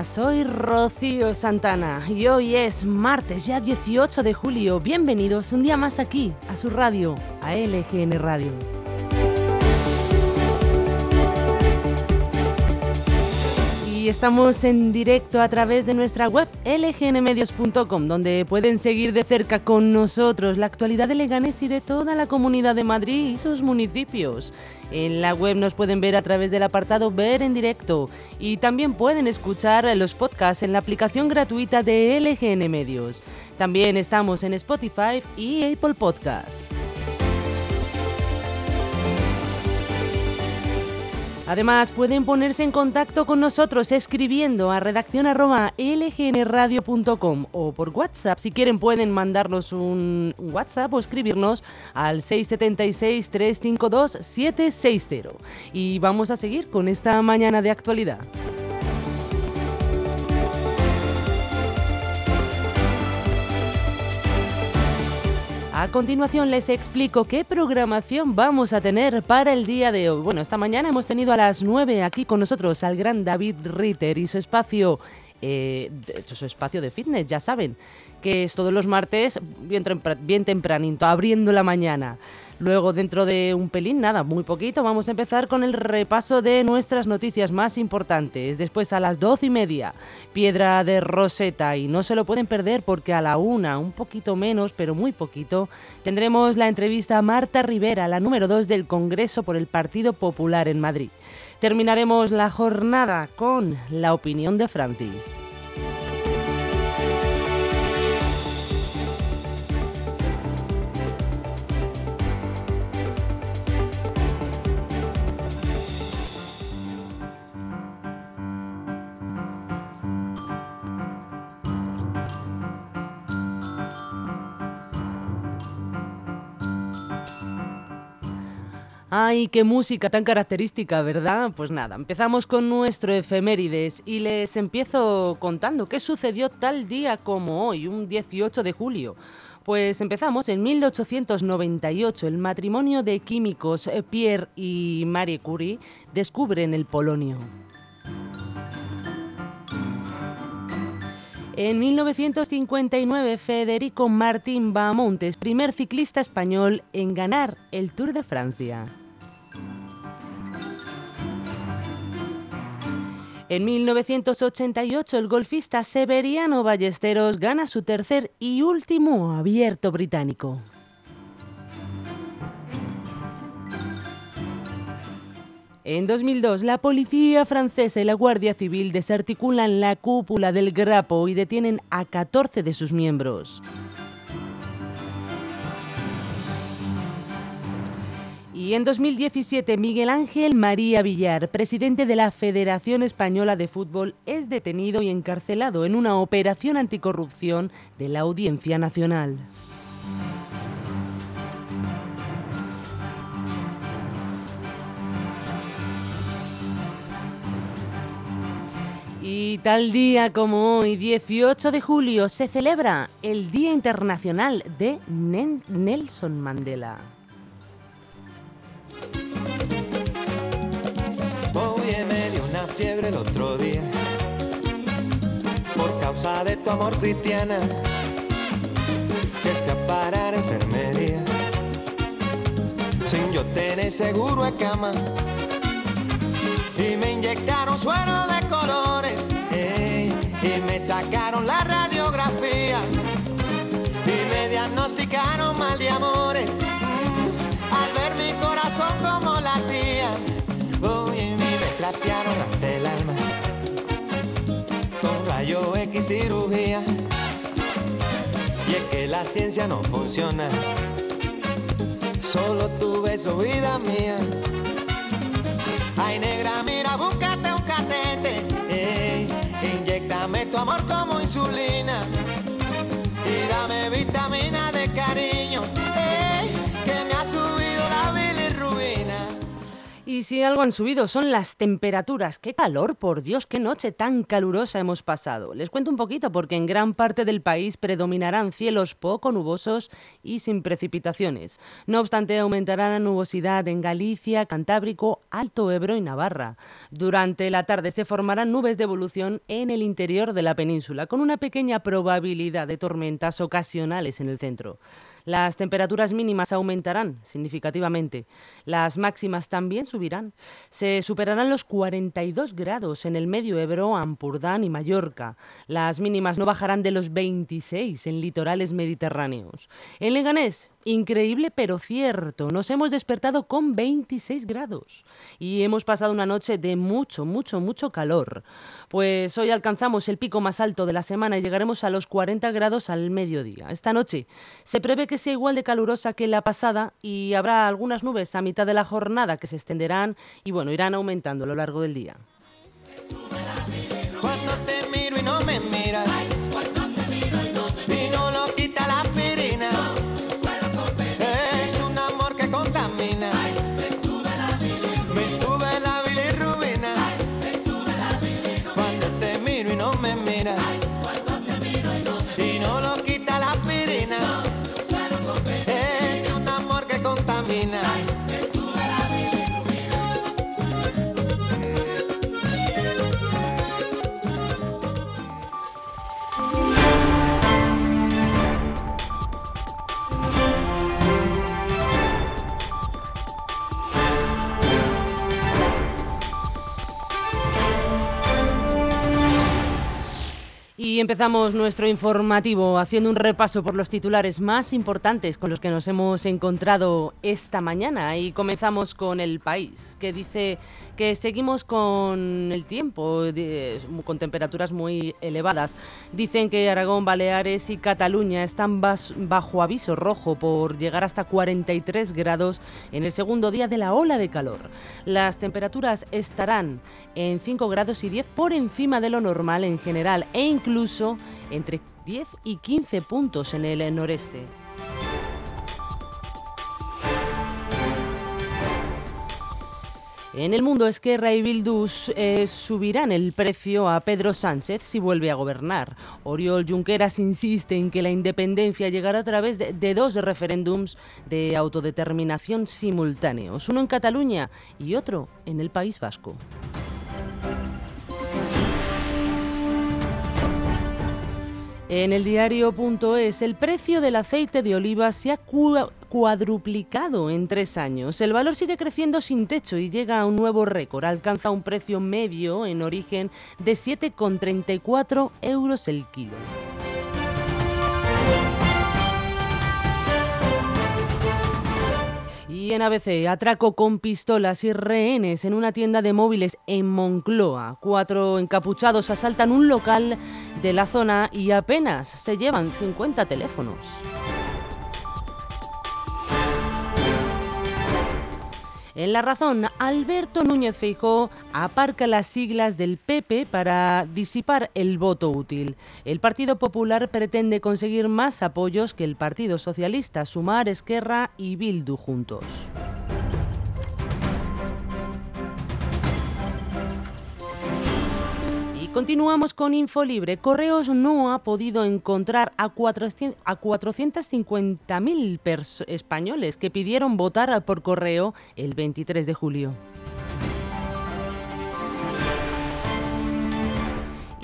Soy Rocío Santana y hoy es martes ya 18 de julio. Bienvenidos un día más aquí a su radio, a LGN Radio. Y estamos en directo a través de nuestra web lgnmedios.com, donde pueden seguir de cerca con nosotros la actualidad de Leganés y de toda la comunidad de Madrid y sus municipios. En la web nos pueden ver a través del apartado Ver en directo y también pueden escuchar los podcasts en la aplicación gratuita de LGN Medios. También estamos en Spotify y Apple Podcasts. Además, pueden ponerse en contacto con nosotros escribiendo a redacción arroba lgnradio.com o por WhatsApp. Si quieren, pueden mandarnos un WhatsApp o escribirnos al 676-352-760. Y vamos a seguir con esta mañana de actualidad. A continuación les explico qué programación vamos a tener para el día de hoy. Bueno, esta mañana hemos tenido a las 9 aquí con nosotros al gran David Ritter y su espacio, eh, su espacio de fitness, ya saben, que es todos los martes bien, bien tempranito, abriendo la mañana. Luego, dentro de un pelín, nada, muy poquito, vamos a empezar con el repaso de nuestras noticias más importantes. Después, a las doce y media, Piedra de Roseta. Y no se lo pueden perder porque a la una, un poquito menos, pero muy poquito, tendremos la entrevista a Marta Rivera, la número dos del Congreso por el Partido Popular en Madrid. Terminaremos la jornada con la opinión de Francis. Ay, qué música tan característica, ¿verdad? Pues nada, empezamos con nuestro efemérides y les empiezo contando qué sucedió tal día como hoy, un 18 de julio. Pues empezamos en 1898. El matrimonio de químicos eh, Pierre y Marie Curie descubren el polonio. En 1959, Federico Martín Bahamontes, primer ciclista español en ganar el Tour de Francia. En 1988, el golfista Severiano Ballesteros gana su tercer y último abierto británico. En 2002, la policía francesa y la Guardia Civil desarticulan la cúpula del Grapo y detienen a 14 de sus miembros. Y en 2017, Miguel Ángel María Villar, presidente de la Federación Española de Fútbol, es detenido y encarcelado en una operación anticorrupción de la Audiencia Nacional. Y tal día como hoy, 18 de julio, se celebra el Día Internacional de Nelson Mandela. Oye, me dio una fiebre el otro día. Por causa de tu amor cristiana que a parar enfermería. Sin yo tener seguro de cama. Y me inyectaron suero de colores ey, y me sacaron la radiografía. Y me diagnosticaron mal de amores cirugía. Y es que la ciencia no funciona. Solo tu beso, vida mía. Ay, negra, mira, búscate un catete. Eh, Inyectame tu amor como insulina. Y dame vitamina de cariño. Si algo han subido son las temperaturas. ¡Qué calor, por Dios! ¡Qué noche tan calurosa hemos pasado! Les cuento un poquito porque en gran parte del país predominarán cielos poco nubosos y sin precipitaciones. No obstante, aumentará la nubosidad en Galicia, Cantábrico, Alto Ebro y Navarra. Durante la tarde se formarán nubes de evolución en el interior de la península, con una pequeña probabilidad de tormentas ocasionales en el centro. Las temperaturas mínimas aumentarán significativamente. Las máximas también subirán. Se superarán los 42 grados en el medio Ebro, Ampurdán y Mallorca. Las mínimas no bajarán de los 26 en litorales mediterráneos. En Leganés, increíble pero cierto, nos hemos despertado con 26 grados y hemos pasado una noche de mucho, mucho, mucho calor. Pues hoy alcanzamos el pico más alto de la semana y llegaremos a los 40 grados al mediodía. Esta noche se prevé que sea igual de calurosa que la pasada y habrá algunas nubes a mitad de la jornada que se extenderán y bueno, irán aumentando a lo largo del día. Empezamos nuestro informativo haciendo un repaso por los titulares más importantes con los que nos hemos encontrado esta mañana. Y comenzamos con el país, que dice que seguimos con el tiempo, de- con temperaturas muy elevadas. Dicen que Aragón, Baleares y Cataluña están bas- bajo aviso rojo por llegar hasta 43 grados en el segundo día de la ola de calor. Las temperaturas estarán en 5 grados y 10 por encima de lo normal en general e incluso entre 10 y 15 puntos en el noreste. En el mundo, Esquerra y Bildu eh, subirán el precio a Pedro Sánchez si vuelve a gobernar. Oriol Junqueras insiste en que la independencia llegará a través de, de dos referéndums de autodeterminación simultáneos, uno en Cataluña y otro en el País Vasco. En el diario.es, el precio del aceite de oliva se ha cua- cuadruplicado en tres años. El valor sigue creciendo sin techo y llega a un nuevo récord. Alcanza un precio medio en origen de 7,34 euros el kilo. Y en ABC, atraco con pistolas y rehenes en una tienda de móviles en Moncloa. Cuatro encapuchados asaltan un local de la zona y apenas se llevan 50 teléfonos. En La Razón, Alberto Núñez Feijó aparca las siglas del PP para disipar el voto útil. El Partido Popular pretende conseguir más apoyos que el Partido Socialista, Sumar, Esquerra y Bildu juntos. Continuamos con Infolibre. Correos no ha podido encontrar a 400 a 450.000 pers- españoles que pidieron votar por correo el 23 de julio.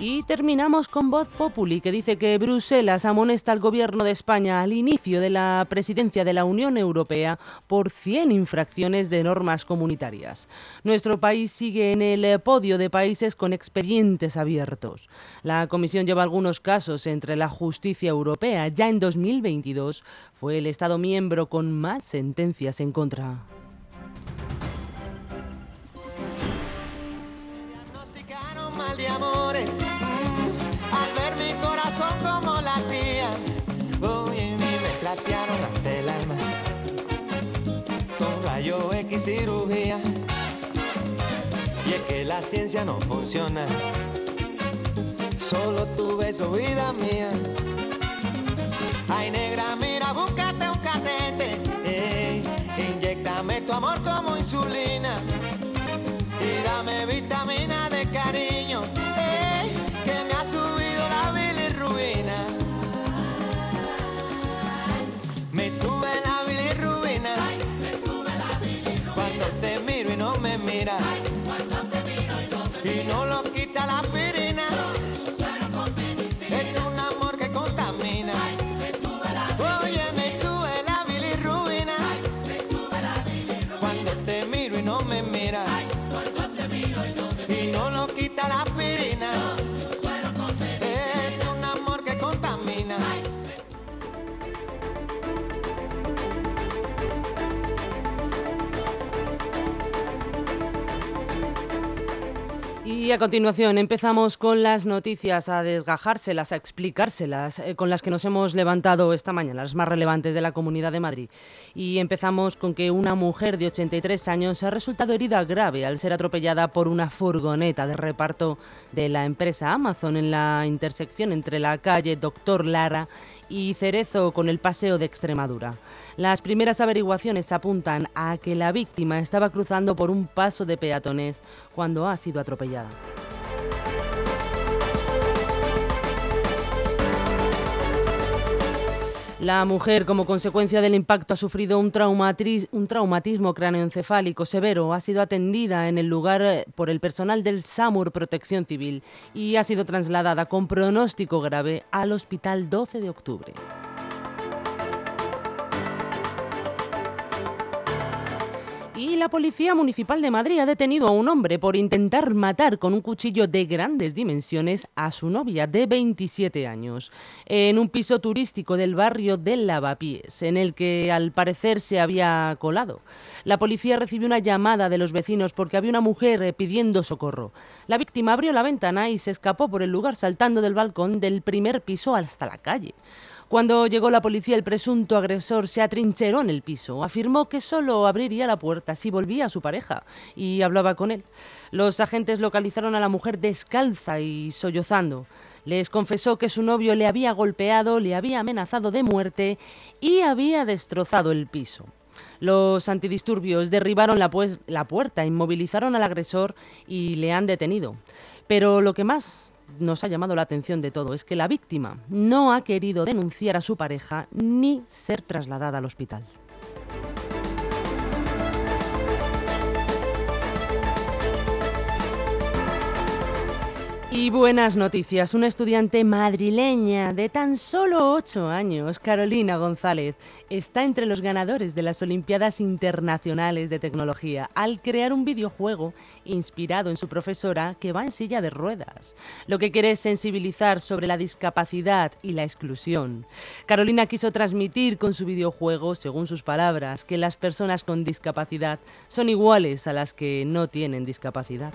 Y terminamos con Voz Populi, que dice que Bruselas amonesta al gobierno de España al inicio de la presidencia de la Unión Europea por 100 infracciones de normas comunitarias. Nuestro país sigue en el podio de países con expedientes abiertos. La Comisión lleva algunos casos entre la justicia europea. Ya en 2022 fue el Estado miembro con más sentencias en contra. diagnosticaron mal de Y es que la ciencia no funciona. Solo tu beso, vida mía. Ay, negra, mira, búscate un cadete. Ey, inyectame tu amor como insulina. Y dame vitamina de cariño. Y a continuación empezamos con las noticias, a desgajárselas, a explicárselas, eh, con las que nos hemos levantado esta mañana, las más relevantes de la Comunidad de Madrid. Y empezamos con que una mujer de 83 años ha resultado herida grave al ser atropellada por una furgoneta de reparto de la empresa Amazon en la intersección entre la calle Doctor Lara y Cerezo con el paseo de Extremadura. Las primeras averiguaciones apuntan a que la víctima estaba cruzando por un paso de peatones cuando ha sido atropellada. La mujer, como consecuencia del impacto, ha sufrido un, un traumatismo cráneoencefálico severo. Ha sido atendida en el lugar eh, por el personal del SAMUR Protección Civil y ha sido trasladada con pronóstico grave al Hospital 12 de Octubre. La Policía Municipal de Madrid ha detenido a un hombre por intentar matar con un cuchillo de grandes dimensiones a su novia de 27 años en un piso turístico del barrio del Lavapiés, en el que al parecer se había colado. La policía recibió una llamada de los vecinos porque había una mujer eh, pidiendo socorro. La víctima abrió la ventana y se escapó por el lugar saltando del balcón del primer piso hasta la calle. Cuando llegó la policía, el presunto agresor se atrincheró en el piso. Afirmó que solo abriría la puerta si volvía a su pareja y hablaba con él. Los agentes localizaron a la mujer descalza y sollozando. Les confesó que su novio le había golpeado, le había amenazado de muerte y había destrozado el piso. Los antidisturbios derribaron la, pues- la puerta, inmovilizaron al agresor y le han detenido. Pero lo que más nos ha llamado la atención de todo es que la víctima no ha querido denunciar a su pareja ni ser trasladada al hospital. Y buenas noticias. Una estudiante madrileña de tan solo 8 años, Carolina González, está entre los ganadores de las Olimpiadas Internacionales de Tecnología al crear un videojuego inspirado en su profesora que va en silla de ruedas. Lo que quiere es sensibilizar sobre la discapacidad y la exclusión. Carolina quiso transmitir con su videojuego, según sus palabras, que las personas con discapacidad son iguales a las que no tienen discapacidad.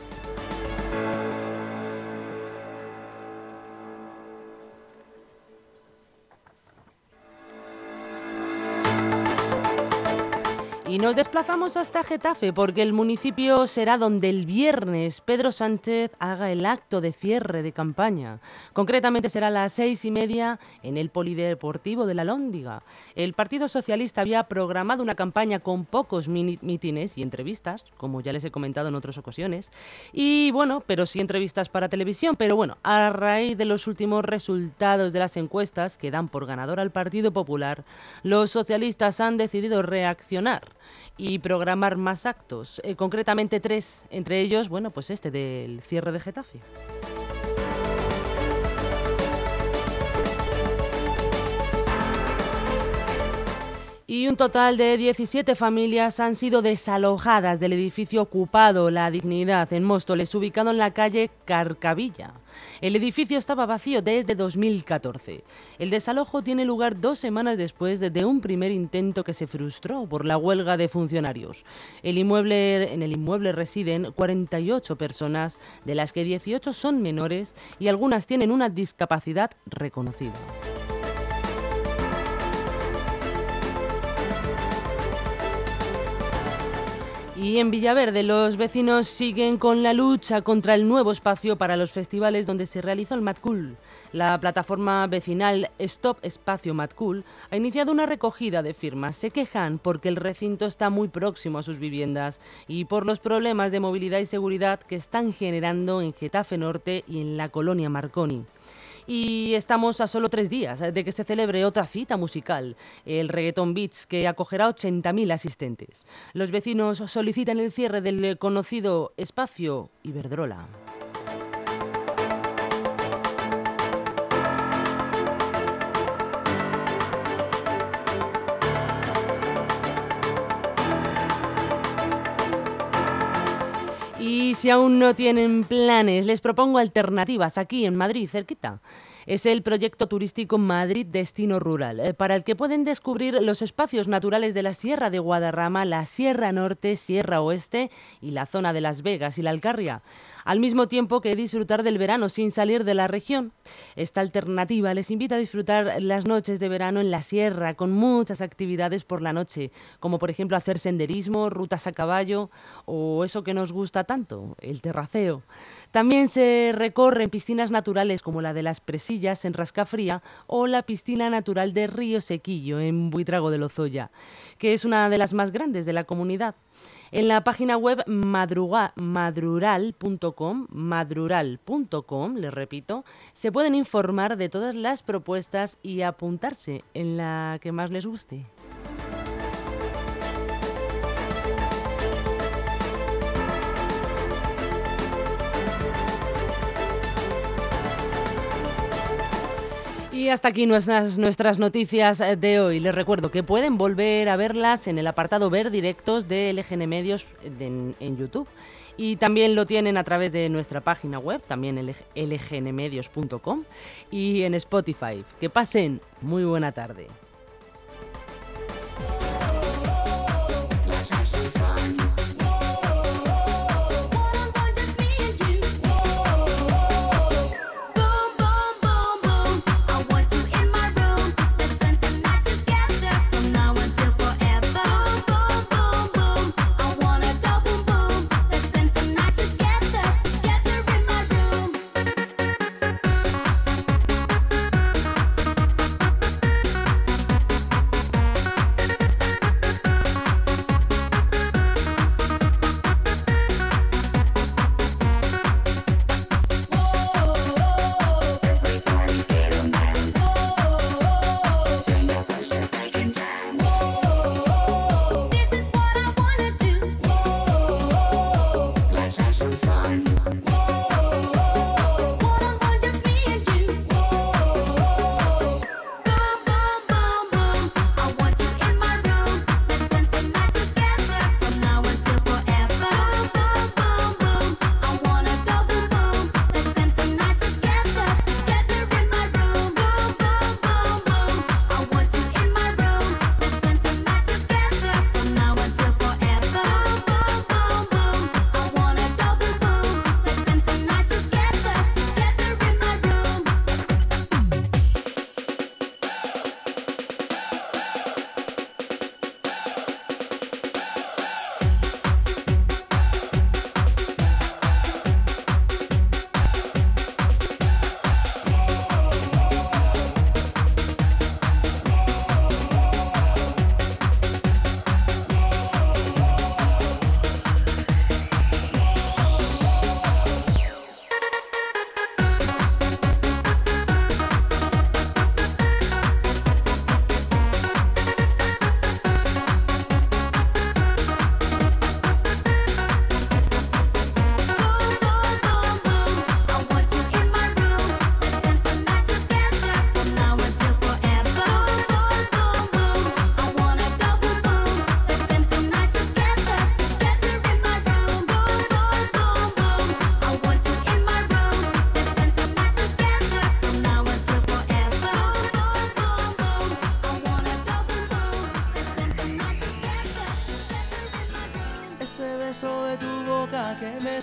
Y nos desplazamos hasta Getafe porque el municipio será donde el viernes Pedro Sánchez haga el acto de cierre de campaña. Concretamente será a las seis y media en el Polideportivo de la Lóndiga. El Partido Socialista había programado una campaña con pocos mítines y entrevistas, como ya les he comentado en otras ocasiones. Y bueno, pero sí entrevistas para televisión. Pero bueno, a raíz de los últimos resultados de las encuestas que dan por ganador al Partido Popular, los socialistas han decidido reaccionar y programar más actos, eh, concretamente tres, entre ellos, bueno, pues este del cierre de Getafe. Y un total de 17 familias han sido desalojadas del edificio ocupado La Dignidad en Móstoles, ubicado en la calle Carcavilla. El edificio estaba vacío desde 2014. El desalojo tiene lugar dos semanas después de, un primer intento que se frustró por la huelga de funcionarios. El inmueble, en el inmueble residen 48 personas, de las que 18 son menores y algunas tienen una discapacidad reconocida. Y en Villaverde los vecinos siguen con la lucha contra el nuevo espacio para los festivales donde se realizó el Matcool. La plataforma vecinal Stop Espacio Matcool ha iniciado una recogida de firmas. Se quejan porque el recinto está muy próximo a sus viviendas y por los problemas de movilidad y seguridad que están generando en Getafe Norte y en la colonia Marconi. Y estamos a solo tres días de que se celebre otra cita musical, el Reggaeton Beats, que acogerá 80.000 asistentes. Los vecinos solicitan el cierre del conocido espacio Iberdrola. Si aún no tienen planes, les propongo alternativas aquí en Madrid, cerquita. Es el proyecto turístico Madrid Destino Rural, eh, para el que pueden descubrir los espacios naturales de la Sierra de Guadarrama, la Sierra Norte, Sierra Oeste y la zona de Las Vegas y la Alcarria al mismo tiempo que disfrutar del verano sin salir de la región. Esta alternativa les invita a disfrutar las noches de verano en la sierra con muchas actividades por la noche, como por ejemplo hacer senderismo, rutas a caballo o eso que nos gusta tanto, el terraceo. También se recorren piscinas naturales como la de las Presillas en Rascafría o la piscina natural de Río Sequillo en Buitrago de Lozoya, que es una de las más grandes de la comunidad. En la página web madrural.com, madrural.com, les repito, se pueden informar de todas las propuestas y apuntarse en la que más les guste. Y hasta aquí nuestras, nuestras noticias de hoy. Les recuerdo que pueden volver a verlas en el apartado Ver Directos de LGN Medios en, en YouTube. Y también lo tienen a través de nuestra página web, también lgnmedios.com y en Spotify. Que pasen muy buena tarde.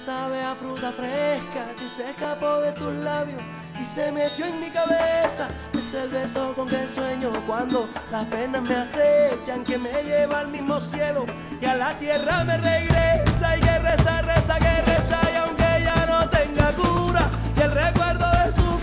sabe a fruta fresca que se escapó de tus labios y se metió en mi cabeza. Es el beso con que sueño cuando las penas me acechan, que me lleva al mismo cielo y a la tierra me regresa. Y que reza, reza, que reza, y aunque ya no tenga cura, y el recuerdo de su